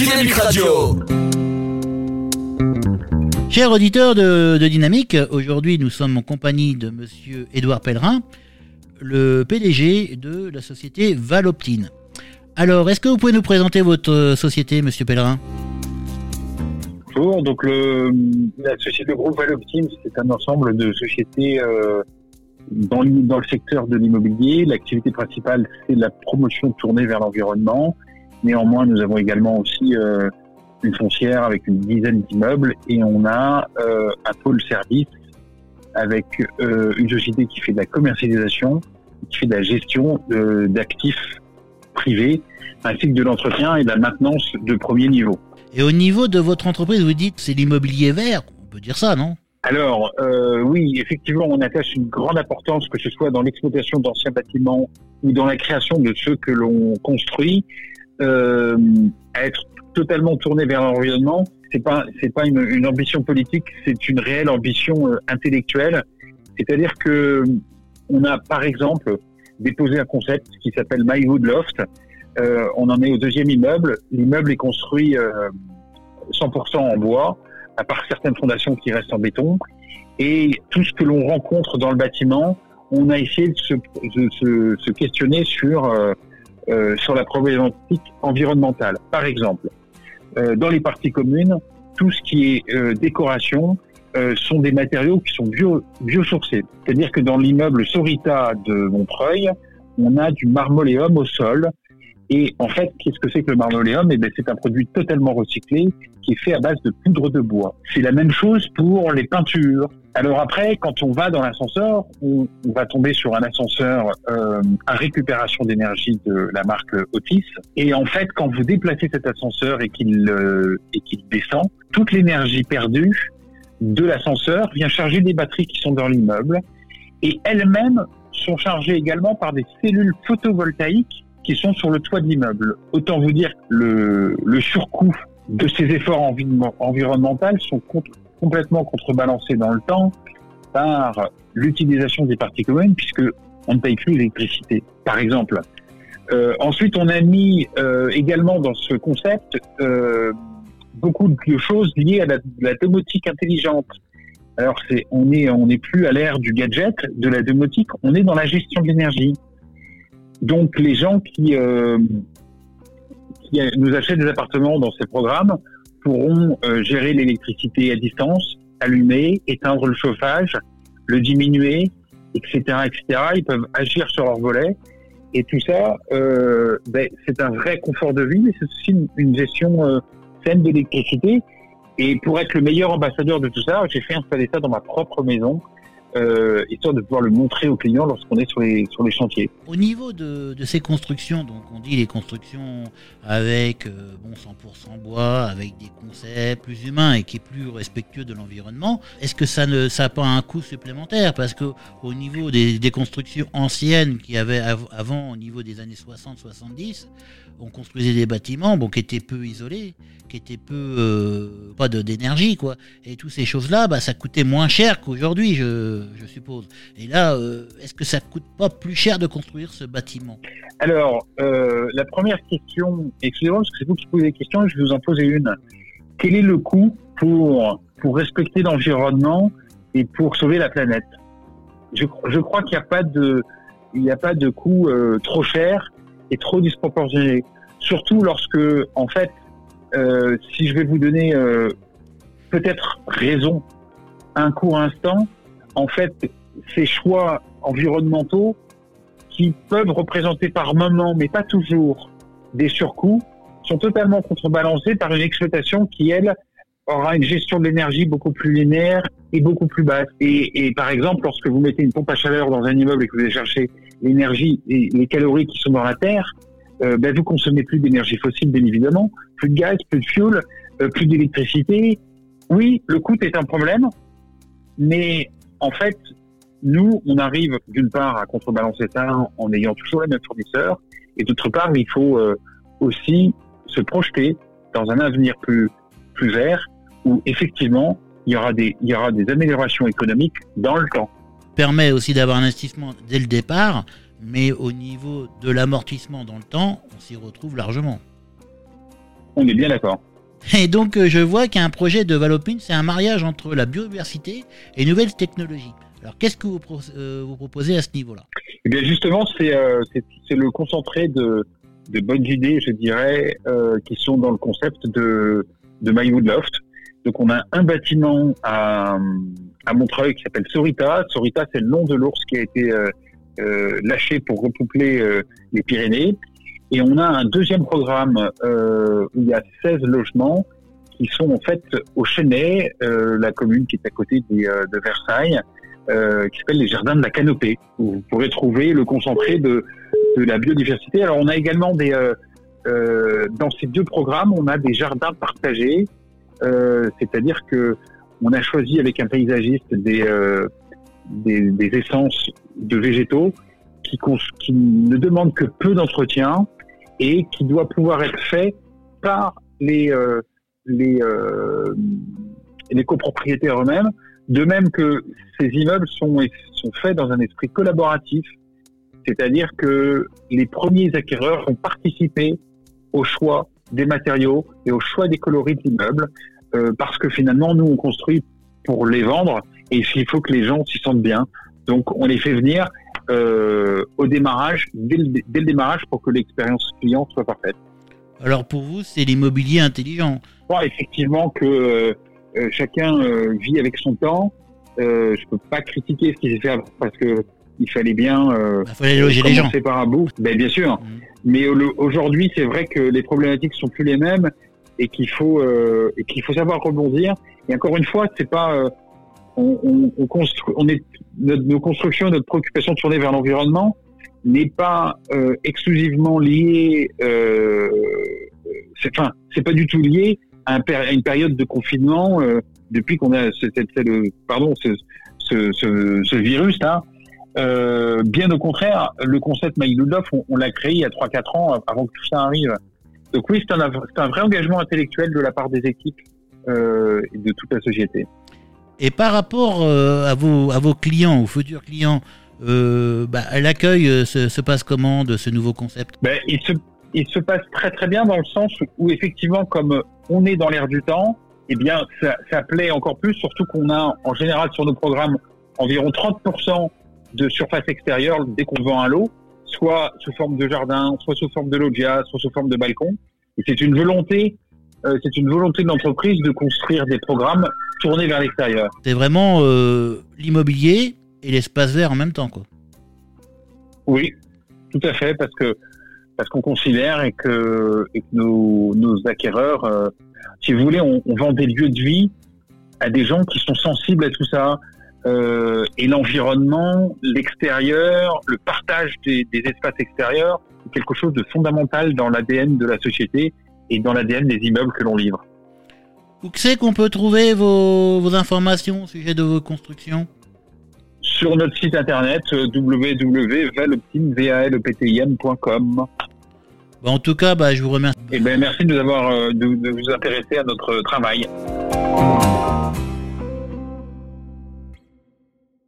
Dynamique Radio. Chers auditeurs de, de Dynamique, aujourd'hui nous sommes en compagnie de monsieur Édouard Pellerin, le PDG de la société Valoptine. Alors, est-ce que vous pouvez nous présenter votre société, monsieur Pellerin? Bonjour, donc le, la société groupe Valoptine, c'est un ensemble de sociétés euh, dans le secteur de l'immobilier. L'activité principale, c'est la promotion tournée vers l'environnement. Néanmoins, nous avons également aussi euh, une foncière avec une dizaine d'immeubles et on a euh, un pôle service avec euh, une société qui fait de la commercialisation, qui fait de la gestion d'actifs privés, ainsi que de l'entretien et de la maintenance de premier niveau. Et au niveau de votre entreprise, vous dites c'est l'immobilier vert, on peut dire ça, non? Alors, euh, oui, effectivement, on attache une grande importance, que ce soit dans l'exploitation d'anciens bâtiments ou dans la création de ceux que l'on construit, euh, être totalement tourné vers l'environnement. C'est pas, c'est pas une, ambition politique, c'est une réelle ambition euh, intellectuelle. C'est-à-dire que on a, par exemple, déposé un concept qui s'appelle My Wood Loft. Euh, on en est au deuxième immeuble. L'immeuble est construit euh, 100% en bois à part certaines fondations qui restent en béton. Et tout ce que l'on rencontre dans le bâtiment, on a essayé de se questionner sur, euh, sur la problématique environnementale. Par exemple, euh, dans les parties communes, tout ce qui est euh, décoration sont des matériaux qui sont bio, biosourcés. C'est-à-dire que dans l'immeuble Sorita de Montreuil, on a du marmoléum au sol. Et en fait, qu'est-ce que c'est que le marmoléum Eh ben, c'est un produit totalement recyclé qui est fait à base de poudre de bois. C'est la même chose pour les peintures. Alors après, quand on va dans l'ascenseur, on, va tomber sur un ascenseur euh, à récupération d'énergie de la marque Otis. Et en fait, quand vous déplacez cet ascenseur et qu'il euh, et qu'il descend, toute l'énergie perdue de l'ascenseur vient charger des batteries qui sont dans l'immeuble et elles-mêmes sont chargées également par des cellules photovoltaïques qui sont sur le toit de l'immeuble. Autant vous dire le, le surcoût de ces efforts envi- environnementaux sont complètement contrebalancés dans le temps par l'utilisation des parties communes puisque on ne paye plus l'électricité, par exemple. Euh, ensuite, on a mis euh, également dans ce concept euh, beaucoup de choses liées à la, domotique intelligente. Alors, on on n'est plus à l'ère du gadget, de la domotique, on est dans la gestion de l'énergie. Donc, les gens qui, euh, qui nous achètent des appartements dans ces programmes pourront euh, gérer l'électricité à distance, allumer, éteindre le chauffage, le diminuer, etc., etc. Ils peuvent agir sur leur volet. Et tout ça, euh, ben, c'est un vrai confort de vie, mais c'est aussi une, gestion euh, saine de l'électricité. Et pour être le meilleur ambassadeur de tout ça, j'ai fait installer ça dans ma propre maison, euh, histoire de pouvoir le montrer aux clients lorsqu'on est sur les, sur les chantiers. Au niveau de, de ces constructions, donc on dit les constructions avec euh, bon 100% bois, avec des concepts plus humains et qui est plus respectueux de l'environnement, est-ce que ça ne ça a pas un coût supplémentaire? Parce que au niveau des, des constructions anciennes qu'il y avait av- avant, au niveau des années 60-70, on construisait des bâtiments qui étaient peu isolés, qui étaient peu euh, pas d'énergie quoi. Et toutes ces choses-là, bah, ça coûtait moins cher qu'aujourd'hui, je suppose. Et là, euh, est-ce que ça coûte pas plus cher de construire ce bâtiment? Alors, euh, la première question, excusez-moi parce que c'est vous qui posez des questions, je vais vous en poser une. Quel est le coût pour, respecter l'environnement et pour sauver la planète? Je, crois qu'il n'y a pas de, a pas de coût euh, trop cher et trop disproportionné. Surtout lorsque, en fait, si je vais vous donner peut-être raison un court instant, en fait, ces choix environnementaux qui peuvent représenter par moment, mais pas toujours, des surcoûts, sont totalement contrebalancés par une exploitation qui, elle, aura une gestion de l'énergie beaucoup plus linéaire et beaucoup plus basse. Et, et par exemple, lorsque vous mettez une pompe à chaleur dans un immeuble et que vous allez chercher l'énergie et les calories qui sont dans la terre, euh, ben vous consommez plus d'énergie fossile, bien évidemment, plus de gaz, plus de fuel, euh, plus d'électricité. Oui, le coût est un problème, mais en fait, nous, on arrive d'une part à contrebalancer ça en ayant toujours les mêmes fournisseurs, et d'autre part, il faut euh, aussi se projeter dans un avenir plus plus vert où effectivement il y aura des il y aura des améliorations économiques dans le temps. Permet aussi d'avoir un investissement dès le départ, mais au niveau de l'amortissement dans le temps, on s'y retrouve largement. On est bien d'accord. Et donc, je vois qu'il y a un projet de Valopine, c'est un mariage entre la biodiversité et nouvelles technologies. Alors, qu'est-ce que vous, vous, proposez à ce niveau-là? Eh bien, justement, c'est le concentré de, bonnes idées, je dirais, qui sont dans le concept de, de My Loft. Donc on a un bâtiment à, Montreuil qui s'appelle Sorita. Sorita, c'est le nom de l'ours qui a été euh, euh, lâché pour repeupler euh, les Pyrénées. Et on a un deuxième programme où il y a 16 logements qui sont en fait au Chenet, la commune qui est à côté de Versailles, qui s'appelle les Jardins de la Canopée, où vous pourrez trouver le concentré de, de la biodiversité. Alors on a également des... dans ces deux programmes, on a des jardins partagés euh, c'est-à-dire que on a choisi avec un paysagiste des, euh, des, des, essences de végétaux qui, qui ne demandent que peu d'entretien et qui doit pouvoir être fait par les, euh, euh, copropriétaires eux-mêmes, de même que ces immeubles sont, sont faits dans un esprit collaboratif, c'est-à-dire que les premiers acquéreurs ont participé au choix des matériaux et au choix des coloris de l'immeuble, euh, parce que finalement, nous, on construit pour les vendre et il faut que les gens s'y sentent bien. Donc, on les fait venir euh, au démarrage, dès le, dès le, démarrage, pour que l'expérience client soit parfaite. Alors, pour vous, c'est l'immobilier intelligent crois effectivement que euh, euh chacun euh, vit avec son temps. Je peux pas critiquer ce qui s'est fait parce que il fallait bien il fallait loger les gens. par un bout. Ben, bien sûr. Mmh. Mais aujourd'hui, c'est vrai que les problématiques sont plus les mêmes et qu'il faut et qu'il faut savoir rebondir. Et encore une fois, c'est pas on, on, on, construit, on est notre, nos constructions, notre préoccupation tournée vers l'environnement n'est pas euh, exclusivement liée. Euh, c'est enfin, c'est pas du tout lié à, un, à, une période de confinement euh, depuis qu'on a cette, cette, pardon ce, ce, ce, ce virus là. Euh, bien au contraire, le concept My on, on l'a créé il y a 3-4 ans avant que tout ça arrive. Donc oui, c'est un, un, vrai engagement intellectuel de la part des équipes euh, et de toute la société. Et par rapport euh, à, vos, clients, aux futurs clients, euh, bah, l'accueil euh, se, se, passe comment de ce nouveau concept? Il, se, il se passe très très bien dans le sens où effectivement, comme on est dans l'air du temps, eh bien, ça, ça plaît encore plus, surtout qu'on a en général sur nos programmes environ 30% de surface extérieure dès qu'on vend un lot soit sous forme de jardin, soit sous forme de loggia, soit sous forme de balcon. Et c'est une volonté, euh, c'est une volonté de l'entreprise de construire des programmes tournés vers l'extérieur. C'est vraiment euh, l'immobilier et l'espace vert en même temps, quoi. Oui, tout à fait, parce que parce qu'on considère et que, et que nos, nos, acquéreurs, euh, si vous voulez, on, on, vend des lieux de vie à des gens qui sont sensibles à tout ça, et l'environnement, l'extérieur, le partage des, des, espaces extérieurs, c'est quelque chose de fondamental dans l'ADN de la société et dans l'ADN des immeubles que l'on livre. Où c'est qu'on peut trouver vos, vos, informations au sujet de vos constructions? Sur notre site internet euh, www.valoptim.com. Bon, en tout cas, bah, je vous remercie. Et eh ben, merci de, nous avoir, euh, de, de vous intéresser à notre travail.